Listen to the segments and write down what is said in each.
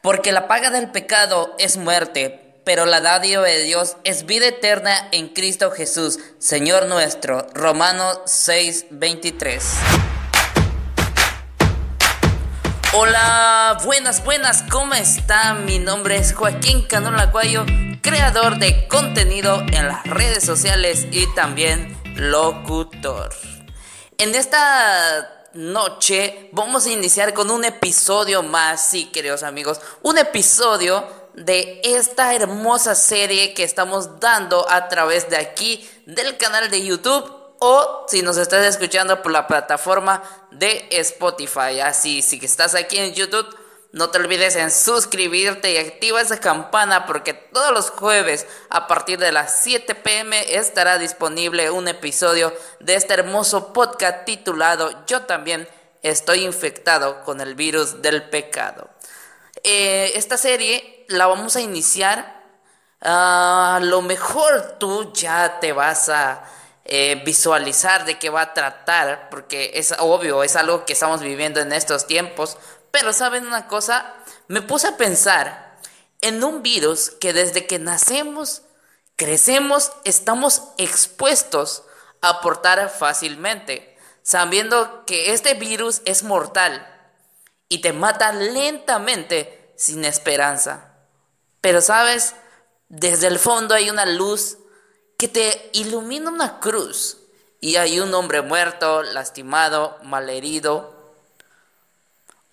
Porque la paga del pecado es muerte, pero la dádiva de Dios es vida eterna en Cristo Jesús, Señor nuestro. Romanos 6:23. Hola, buenas, buenas, ¿cómo están? Mi nombre es Joaquín Canón Aguayo, creador de contenido en las redes sociales y también locutor. En esta noche vamos a iniciar con un episodio más, sí, queridos amigos, un episodio de esta hermosa serie que estamos dando a través de aquí del canal de YouTube o si nos estás escuchando por la plataforma de Spotify. Así, si estás aquí en YouTube, no te olvides en suscribirte y activa esa campana porque todos los jueves a partir de las 7 pm estará disponible un episodio de este hermoso podcast titulado Yo también estoy infectado con el virus del pecado. Eh, esta serie la vamos a iniciar. A lo mejor tú ya te vas a eh, visualizar de qué va a tratar, porque es obvio, es algo que estamos viviendo en estos tiempos, pero ¿saben una cosa? Me puse a pensar en un virus que desde que nacemos, crecemos, estamos expuestos a portar fácilmente, sabiendo que este virus es mortal y te mata lentamente sin esperanza. Pero sabes, desde el fondo hay una luz que te ilumina una cruz y hay un hombre muerto, lastimado, malherido,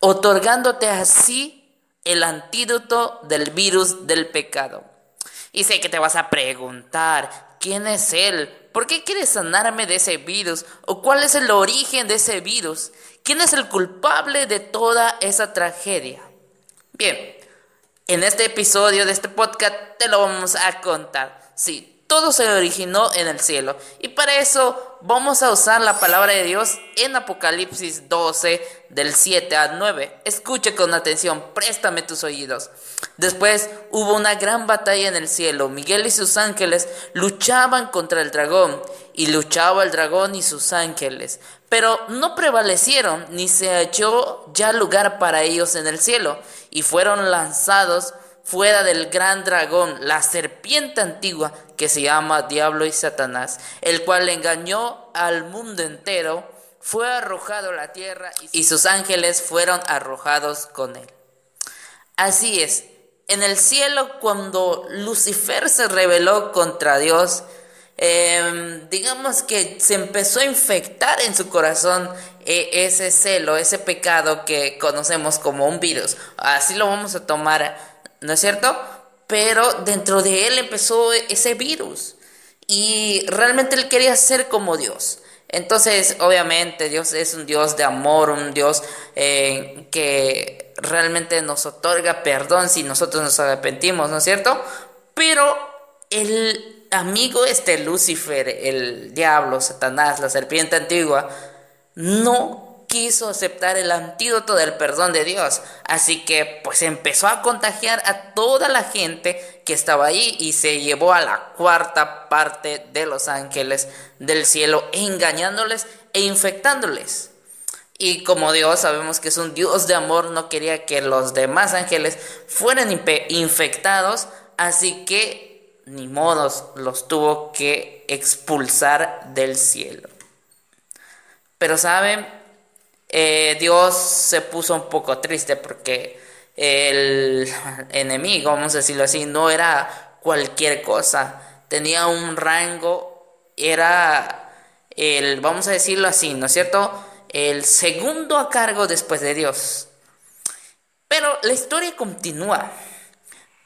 otorgándote así el antídoto del virus del pecado. Y sé que te vas a preguntar, ¿quién es Él? ¿Por qué quiere sanarme de ese virus? ¿O cuál es el origen de ese virus? ¿Quién es el culpable de toda esa tragedia? Bien, en este episodio de este podcast te lo vamos a contar. Sí, todo se originó en el cielo. Y para eso vamos a usar la palabra de Dios en Apocalipsis 12 del 7 al 9. Escuche con atención, préstame tus oídos. Después hubo una gran batalla en el cielo. Miguel y sus ángeles luchaban contra el dragón y luchaba el dragón y sus ángeles. Pero no prevalecieron ni se halló ya lugar para ellos en el cielo y fueron lanzados fuera del gran dragón, la serpiente antigua que se llama Diablo y Satanás, el cual engañó al mundo entero, fue arrojado a la tierra y sus ángeles fueron arrojados con él. Así es, en el cielo cuando Lucifer se rebeló contra Dios, em, digamos que se empezó a infectar en su corazón eh, ese celo, ese pecado que conocemos como un virus. Así lo vamos a tomar ¿no es cierto? Pero dentro de él empezó ese virus y realmente él quería ser como Dios. Entonces, obviamente, Dios es un Dios de amor, un Dios eh, que realmente nos otorga perdón si nosotros nos arrepentimos, ¿no es cierto? Pero el amigo este Lucifer, el diablo, Satanás, la serpiente antigua, no quiso aceptar el antídoto del perdón de Dios. Así que pues empezó a contagiar a toda la gente que estaba ahí y se llevó a la cuarta parte de los ángeles del cielo, engañándoles e infectándoles. Y como Dios sabemos que es un Dios de amor, no quería que los demás ángeles fueran infectados, así que ni modos los tuvo que expulsar del cielo. Pero saben, eh, Dios se puso un poco triste porque el enemigo, vamos a decirlo así, no era cualquier cosa, tenía un rango, era el, vamos a decirlo así, ¿no es cierto? El segundo a cargo después de Dios. Pero la historia continúa.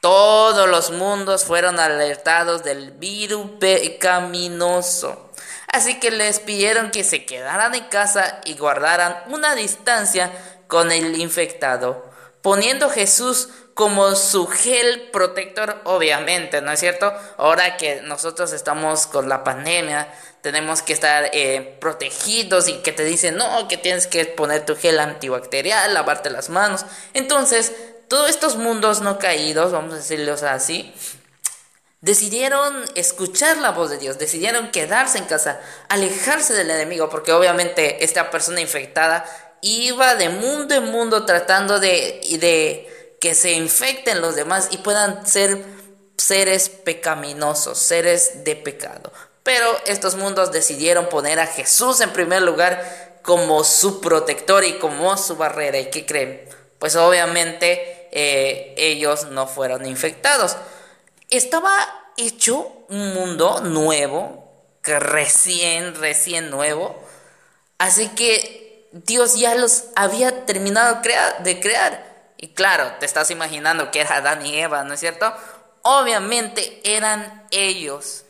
Todos los mundos fueron alertados del virus pecaminoso. Así que les pidieron que se quedaran en casa y guardaran una distancia con el infectado, poniendo Jesús como su gel protector, obviamente, ¿no es cierto? Ahora que nosotros estamos con la pandemia, tenemos que estar eh, protegidos y que te dicen, no, que tienes que poner tu gel antibacterial, lavarte las manos. Entonces, todos estos mundos no caídos, vamos a decirlos así, decidieron escuchar la voz de Dios, decidieron quedarse en casa, alejarse del enemigo, porque obviamente esta persona infectada iba de mundo en mundo tratando de, de que se infecten los demás y puedan ser seres pecaminosos, seres de pecado. Pero estos mundos decidieron poner a Jesús en primer lugar como su protector y como su barrera. ¿Y qué creen? Pues obviamente eh, ellos no fueron infectados. Estaba hecho un mundo nuevo, que recién, recién nuevo. Así que Dios ya los había terminado de crear. Y claro, te estás imaginando que era Adán y Eva, ¿no es cierto? Obviamente eran ellos.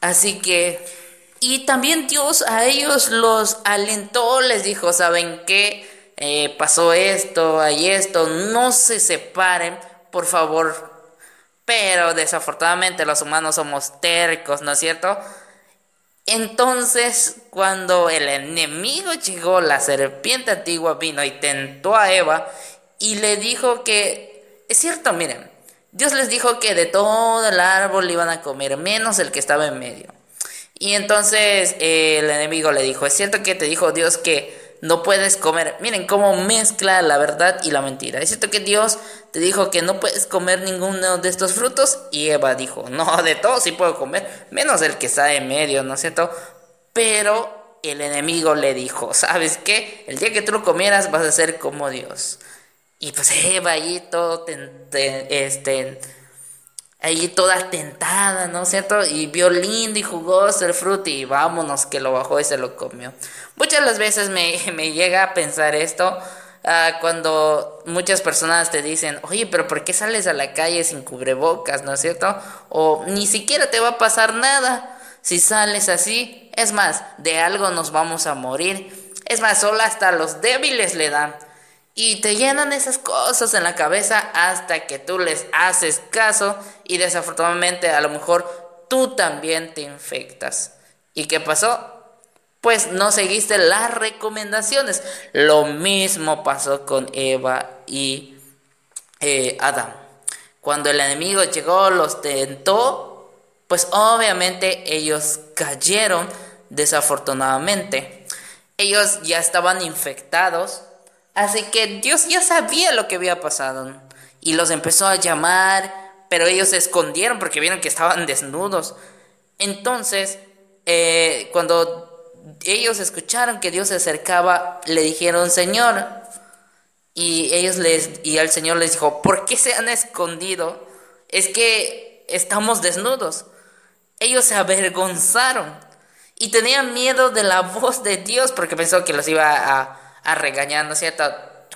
Así que, y también Dios a ellos los alentó, les dijo, ¿saben qué? Eh, pasó esto, hay esto, no se separen, por favor. Pero desafortunadamente los humanos somos tercos, ¿no es cierto? Entonces, cuando el enemigo llegó, la serpiente antigua vino y tentó a Eva y le dijo que, es cierto, miren, Dios les dijo que de todo el árbol iban a comer, menos el que estaba en medio. Y entonces eh, el enemigo le dijo, es cierto que te dijo Dios que no puedes comer. Miren cómo mezcla la verdad y la mentira. Es cierto que Dios te dijo que no puedes comer ninguno de estos frutos. Y Eva dijo, no, de todo sí puedo comer, menos el que está en medio, ¿no es cierto? Pero el enemigo le dijo, ¿sabes qué? El día que tú lo comieras vas a ser como Dios. Y pues Eva allí todo, este, allí toda tentada, ¿no es cierto? Y vio lindo y jugoso el fruto y vámonos que lo bajó y se lo comió. Muchas las veces me, me llega a pensar esto ah, cuando muchas personas te dicen, oye, pero ¿por qué sales a la calle sin cubrebocas, ¿no es cierto? O ni siquiera te va a pasar nada si sales así. Es más, de algo nos vamos a morir. Es más, solo hasta los débiles le dan. Y te llenan esas cosas en la cabeza hasta que tú les haces caso y desafortunadamente a lo mejor tú también te infectas. ¿Y qué pasó? Pues no seguiste las recomendaciones. Lo mismo pasó con Eva y eh, Adán. Cuando el enemigo llegó, los tentó, pues obviamente ellos cayeron desafortunadamente. Ellos ya estaban infectados Así que Dios ya sabía lo que había pasado y los empezó a llamar, pero ellos se escondieron porque vieron que estaban desnudos. Entonces, eh, cuando ellos escucharon que Dios se acercaba, le dijeron, Señor, y ellos les, y el Señor les dijo, ¿por qué se han escondido? Es que estamos desnudos. Ellos se avergonzaron y tenían miedo de la voz de Dios porque pensó que los iba a a regañar, cierto?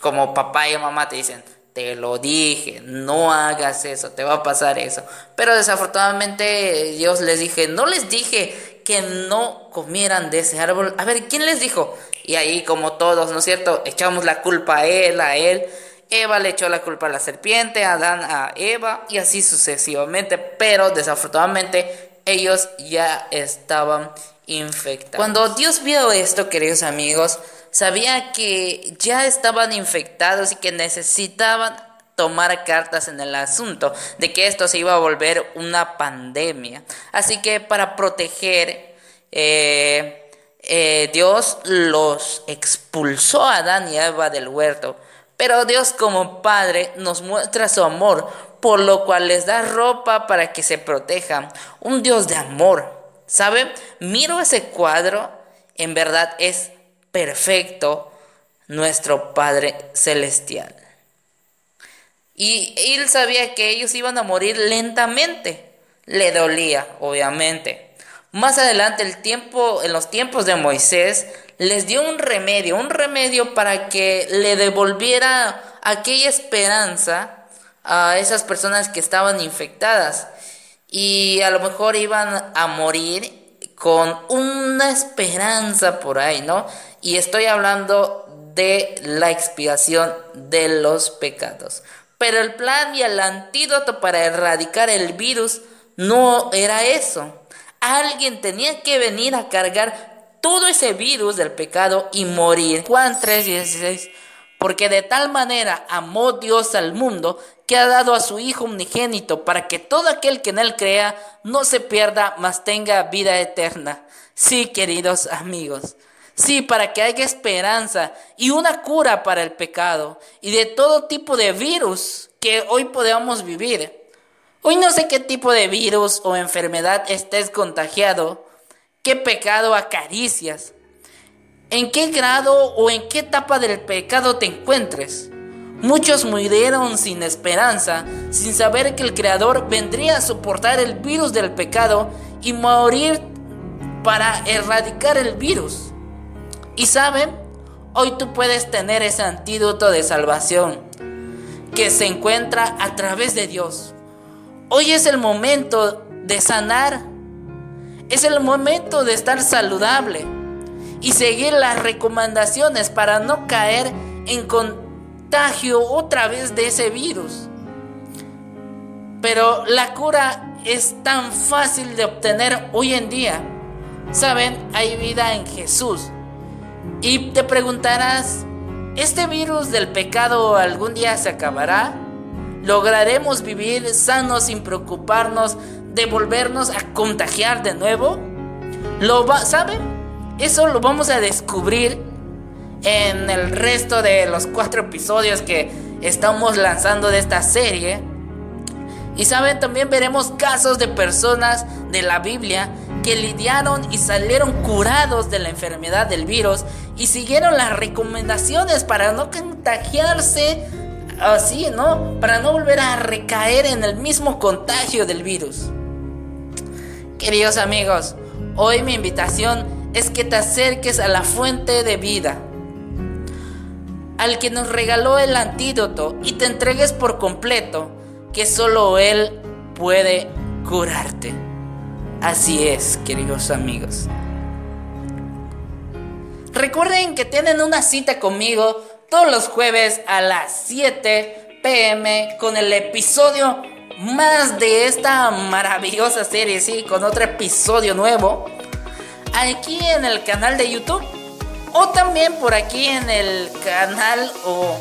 Como papá y mamá te dicen, te lo dije, no hagas eso, te va a pasar eso. Pero desafortunadamente Dios les dije, no les dije que no comieran de ese árbol. A ver, ¿quién les dijo? Y ahí como todos, ¿no es cierto? Echamos la culpa a él, a él. Eva le echó la culpa a la serpiente, Adán a Eva y así sucesivamente. Pero desafortunadamente ellos ya estaban infectados. Cuando Dios vio esto, queridos amigos, sabía que ya estaban infectados y que necesitaban tomar cartas en el asunto de que esto se iba a volver una pandemia. Así que para proteger, eh, eh, Dios los expulsó a Adán y a Eva del huerto. Pero Dios como Padre nos muestra su amor, por lo cual les da ropa para que se protejan. Un Dios de amor. ¿Sabe? Miro ese cuadro, en verdad es perfecto nuestro Padre Celestial. Y él sabía que ellos iban a morir lentamente. Le dolía, obviamente. Más adelante, el tiempo, en los tiempos de Moisés, les dio un remedio, un remedio para que le devolviera aquella esperanza a esas personas que estaban infectadas y a lo mejor iban a morir con una esperanza por ahí, ¿no? Y estoy hablando de la expiación de los pecados. Pero el plan y el antídoto para erradicar el virus no era eso. Alguien tenía que venir a cargar todo ese virus del pecado y morir. Juan 3:16. Porque de tal manera amó Dios al mundo que ha dado a su Hijo unigénito para que todo aquel que en él crea no se pierda, mas tenga vida eterna. Sí, queridos amigos. Sí, para que haya esperanza y una cura para el pecado y de todo tipo de virus que hoy podamos vivir. Hoy no sé qué tipo de virus o enfermedad estés contagiado, qué pecado acaricias, en qué grado o en qué etapa del pecado te encuentres. Muchos murieron sin esperanza, sin saber que el Creador vendría a soportar el virus del pecado y morir para erradicar el virus. Y saben, hoy tú puedes tener ese antídoto de salvación que se encuentra a través de Dios. Hoy es el momento de sanar. Es el momento de estar saludable y seguir las recomendaciones para no caer en contagio otra vez de ese virus. Pero la cura es tan fácil de obtener hoy en día. Saben, hay vida en Jesús. Y te preguntarás, ¿este virus del pecado algún día se acabará? ¿Lograremos vivir sanos sin preocuparnos de volvernos a contagiar de nuevo? ¿Lo va, ¿Saben? Eso lo vamos a descubrir en el resto de los cuatro episodios que estamos lanzando de esta serie. Y saben, también veremos casos de personas de la Biblia que lidiaron y salieron curados de la enfermedad del virus y siguieron las recomendaciones para no contagiarse así, ¿no? Para no volver a recaer en el mismo contagio del virus. Queridos amigos, hoy mi invitación es que te acerques a la fuente de vida, al que nos regaló el antídoto y te entregues por completo, que solo Él puede curarte. Así es, queridos amigos. Recuerden que tienen una cita conmigo todos los jueves a las 7 pm con el episodio más de esta maravillosa serie, sí, con otro episodio nuevo. Aquí en el canal de YouTube. O también por aquí en el canal o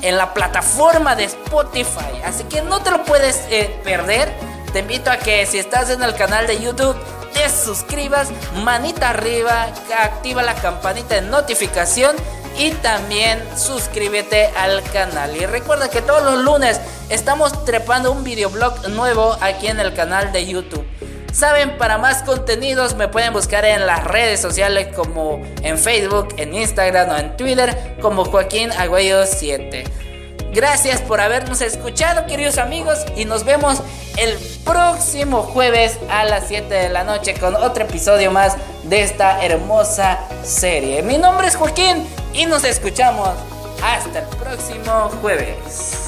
en la plataforma de Spotify. Así que no te lo puedes eh, perder te invito a que si estás en el canal de YouTube, te suscribas, manita arriba, activa la campanita de notificación y también suscríbete al canal. Y recuerda que todos los lunes estamos trepando un videoblog nuevo aquí en el canal de YouTube. Saben, para más contenidos me pueden buscar en las redes sociales como en Facebook, en Instagram o en Twitter como Joaquín Agüello 7. Gracias por habernos escuchado, queridos amigos, y nos vemos el próximo jueves a las 7 de la noche con otro episodio más de esta hermosa serie. Mi nombre es Joaquín y nos escuchamos hasta el próximo jueves.